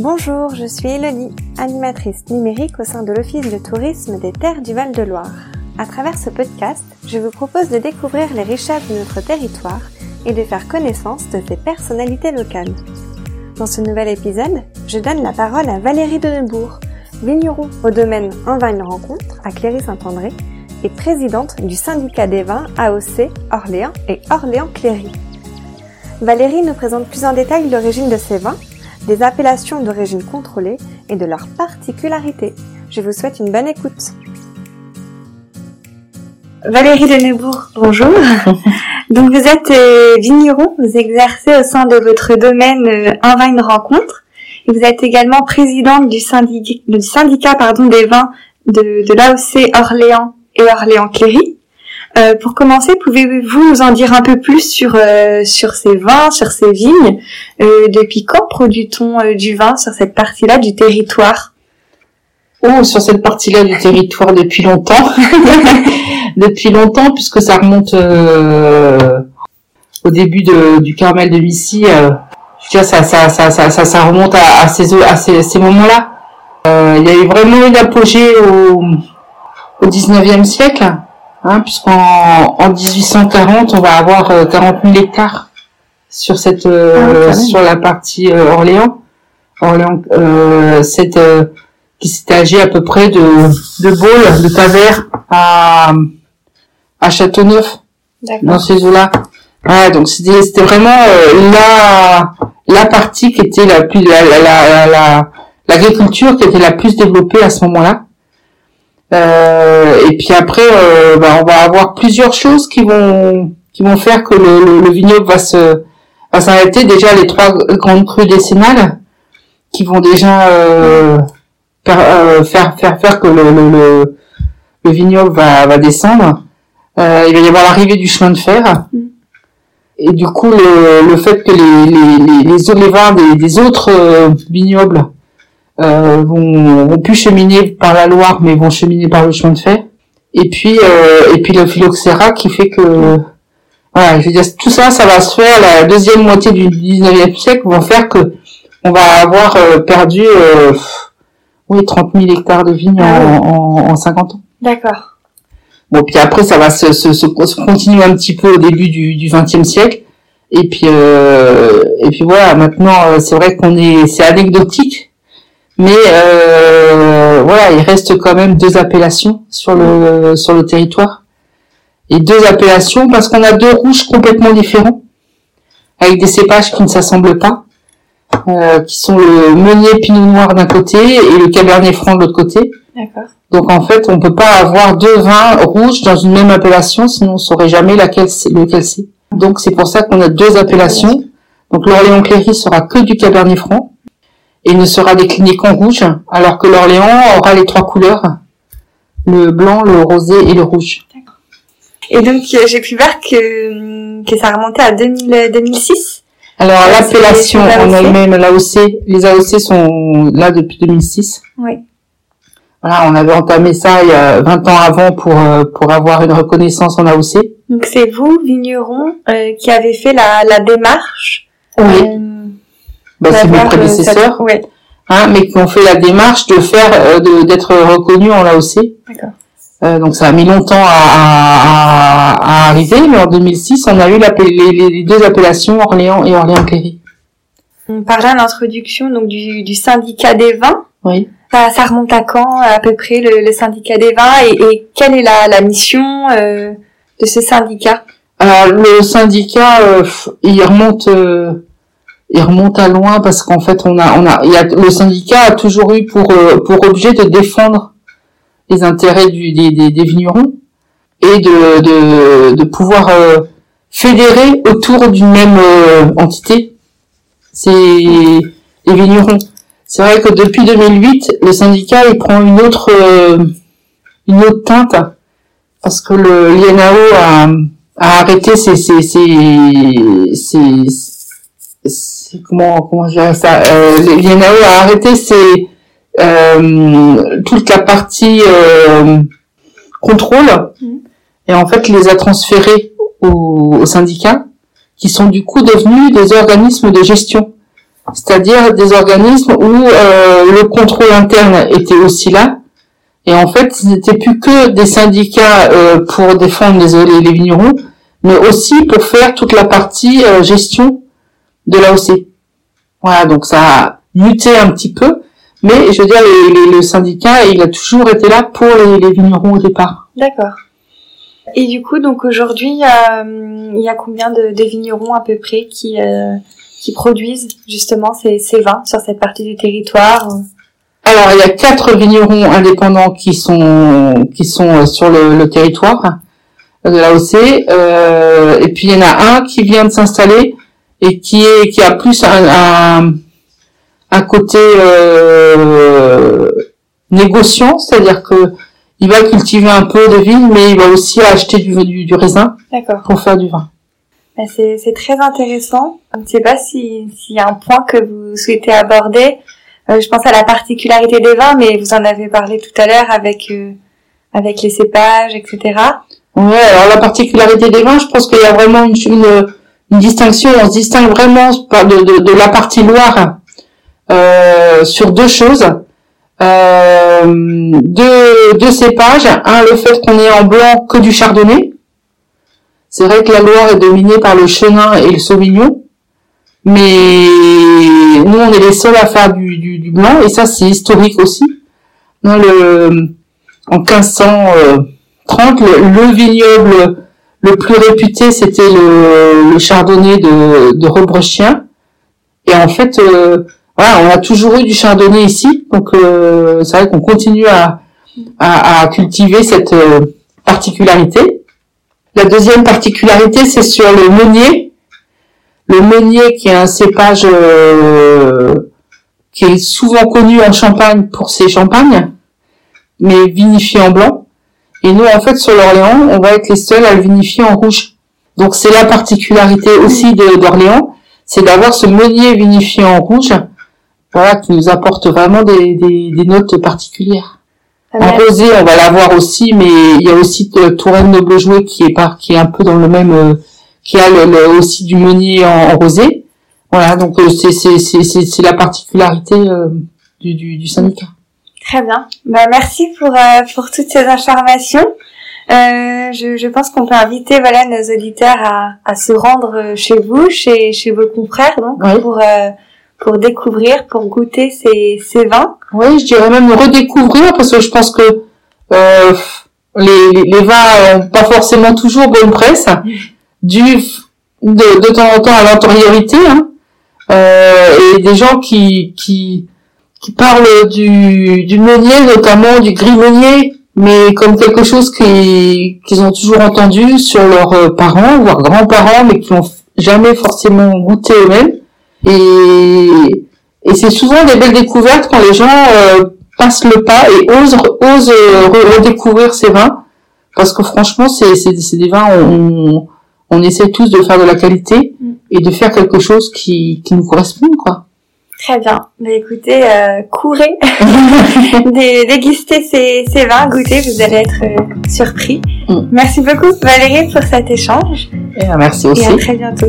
Bonjour, je suis Elodie, animatrice numérique au sein de l'Office de tourisme des terres du Val-de-Loire. À travers ce podcast, je vous propose de découvrir les richesses de notre territoire et de faire connaissance de ses personnalités locales. Dans ce nouvel épisode, je donne la parole à Valérie Denebourg, vigneron au domaine Un vin une rencontre à Cléry-Saint-André et présidente du syndicat des vins AOC Orléans et Orléans-Cléry. Valérie nous présente plus en détail l'origine de ces vins, des appellations d'origine contrôlée et de leurs particularités. Je vous souhaite une bonne écoute. Valérie Denebourg, bonjour. Donc vous êtes euh, vigneron, vous exercez au sein de votre domaine euh, Un vin une rencontre et vous êtes également présidente du syndicat, du syndicat pardon, des vins de, de l'AOC Orléans et Orléans-Cléry. Euh, pour commencer, pouvez-vous nous en dire un peu plus sur euh, sur ces vins, sur ces vignes euh, Depuis quand produit-on euh, du vin sur cette partie-là du territoire? Oh, sur cette partie-là du territoire depuis longtemps. depuis longtemps, puisque ça remonte au début du Carmel de Missy. Ça, ça, ça, ça, ça, remonte à, à ces, à ces, ces moments-là. Euh, il y a eu vraiment une apogée au, au 19e siècle, hein, puisqu'en en 1840, on va avoir euh, 40 000 hectares sur cette, euh, Ah, sur la partie euh, Orléans. Orléans, euh, cette, euh, qui s'était âgé à peu près de, de Baule, de Tavers à, à Châteauneuf, dans ces eaux-là. Ouais, donc c'était vraiment euh, la la partie qui était la plus la la la la- l'agriculture qui était la plus développée à ce moment-là. Euh, et puis après, euh, bah, on va avoir plusieurs choses qui vont qui vont faire que le, le, le vignoble va se va s'arrêter. Déjà les trois grandes crues décennales qui vont déjà euh, faire, euh, faire faire que le le, le, le vignoble va va descendre. Euh, il va y avoir l'arrivée du chemin de fer. Et du coup, le, le fait que les, les, les, les, vins des, des autres vignobles euh, vont, vont plus cheminer par la Loire, mais vont cheminer par le chemin de fer. Et puis, euh, et puis le phylloxéra qui fait que, voilà, je veux dire, tout ça, ça va se faire la deuxième moitié du 19e siècle, vont faire que on va avoir euh, perdu, euh, oui, 30 000 hectares de vignes Ah en, en, en 50 ans. D'accord. Bon, puis après, ça va se, se, se, se continuer un petit peu au début du, du 20e siècle. Et puis, euh, et puis voilà, maintenant, euh, c'est vrai qu'on est, c'est anecdotique. Mais euh, voilà, il reste quand même deux appellations sur le, sur le territoire. Et deux appellations parce qu'on a deux rouges complètement différents, avec des cépages qui ne s'assemblent pas, euh, qui sont le meunier pinot noir d'un côté et le cabernet franc de l'autre côté. D'accord. Donc en fait, on peut pas avoir deux vins rouges dans une même appellation, sinon on saurait jamais laquelle c'est, lequel c'est. Donc c'est pour ça qu'on a deux appellations. Donc l'Orléans Cléry sera que du Cabernet Franc et ne sera décliné qu'en rouge, alors que l'Orléans aura les trois couleurs le blanc, le rosé et le rouge. Et donc euh, j'ai pu voir que que ça remontait à 2000, 2006. Alors Ouais, l'appellation en elle-même, l'AOC, les AOC sont là depuis 2006. Oui. Voilà, on avait entamé ça il y a 20 ans avant pour euh, pour avoir une reconnaissance en AOC. Donc c'est vous, vigneron, euh, qui avez fait la, la démarche. Oui. euh, Bah, c'est mes euh, prédécesseurs. cette- Ouais. hein, mais qui ont fait la démarche de faire euh, d'être reconnus en AOC. Euh, donc ça a mis longtemps à, à, à- à arriver, mais en 2006, on a eu les, les- deux appellations Orléans et Orléans-Cléry. On parlait en introduction donc du, du syndicat des vins. Oui. Ça, ça remonte à quand à peu près le, le syndicat des vins et, et quelle est la, la mission euh, de ce syndicat? Alors le syndicat, euh, il remonte, euh, il remonte à loin parce qu'en fait, on a, on a, il y a, le syndicat a toujours eu pour euh, pour objet de défendre les intérêts du, des, des, des vignerons et de de, de pouvoir euh, fédérer autour d'une même euh, entité. C'est les vignerons. C'est vrai que depuis 2008, le syndicat il prend une autre euh, une autre teinte parce que le l'INAO a, a arrêté ses ses ses, ses- ses- comment comment je dirais ça? Euh, l'INAO a arrêté ses euh, toute la partie euh, contrôle Mhm. et en fait les a transférés au, au syndicat qui sont du coup devenus des organismes de gestion c'est-à-dire des organismes où le contrôle interne était aussi là. Et en fait, ce n'était plus que des syndicats pour défendre les, les vignerons, mais aussi pour faire toute la partie gestion de l'AOC. Voilà, donc ça a muté un petit peu, mais je veux dire, le syndicat, il a toujours été là pour les, vignerons au départ. D'accord. Et du coup, donc aujourd'hui, il y a combien de, vignerons à peu près qui euh, qui produisent justement ces, ces vins sur cette partie du territoire? Alors, il y a quatre vignerons indépendants qui sont qui sont sur le, territoire de l'AOC, euh, et puis il y en a un qui vient de s'installer et qui est qui a plus un, un, côté euh, négociant, c'est-à-dire que il va cultiver un peu de vigne, mais il va aussi acheter du, du, du raisin pour faire du vin. Ben, c'est très intéressant. Je ne sais pas s'il y a un point que vous souhaitez aborder. Euh, je pense à la particularité des vins, mais vous en avez parlé tout à l'heure avec euh, avec les cépages, etc. Ouais, alors la particularité des vins, je pense qu'il y a vraiment une, une, une distinction, on se distingue vraiment de, la partie Loire euh, sur deux choses. Euh, deux, cépages. Un, le fait qu'on ait en blanc que du chardonnay. C'est vrai que la Loire est dominée par le chenin et le sauvignon. Mais nous, on est les seuls à faire du, blanc. Et ça, c'est historique aussi. Dans en 1530, le, le vignoble le plus réputé, c'était le, le, chardonnay de, de Rebrechien. Et en fait, euh, voilà, on a toujours eu du chardonnay ici, donc euh, c'est vrai qu'on continue à, cultiver cette euh, particularité. La deuxième particularité, c'est sur le meunier. Le meunier, qui est un cépage qui est souvent connu en Champagne pour ses champagnes, mais vinifié en blanc. Et nous, en fait, sur l'Orléans, on va être les seuls à le vinifier en rouge. Donc c'est la particularité aussi d'Orléans, c'est d'avoir ce meunier vinifié en rouge, voilà, qui nous apporte vraiment des, des, des notes particulières. Ah, en rosé, on va l'avoir aussi, mais il y a aussi Touraine Noble Jouet qui est par, qui est un peu dans le même, euh, qui a le, aussi du meunier en, rosé. Voilà, donc euh, c'est c'est c'est c'est la particularité euh, du, du, du syndicat. Très bien. Bah, merci pour, euh, pour toutes ces informations. Euh, je, je, pense qu'on peut inviter voilà nos auditeurs à, à se rendre chez vous, chez, chez vos confrères, donc pour euh, pour découvrir, pour goûter ces, ces vins. Oui, je dirais même redécouvrir parce que je pense que euh, les, les vins n'ont pas forcément toujours bonne presse, dû de, de temps en temps à l'antériorité, hein, euh, et des gens qui qui qui parle du, du meunier, notamment du gris meunier, mais comme quelque chose qu'ils qu'ils ont toujours entendu sur leurs euh, parents, voire grands-parents, mais qui n'ont jamais forcément goûté eux-mêmes. Et, et c'est souvent des belles découvertes quand les gens euh, passent le pas et osent, osent euh, redécouvrir ces vins. Parce que franchement, c'est, c'est, des vins, on, on essaie tous de faire de la qualité mm. et de faire quelque chose qui, qui nous correspond, quoi. Très bien. Mais écoutez, euh, courez, déguster ces, ces vins, goûter, vous allez être euh, surpris. Mm. Merci beaucoup Valérie pour cet échange. Et merci aussi. Et à très bientôt.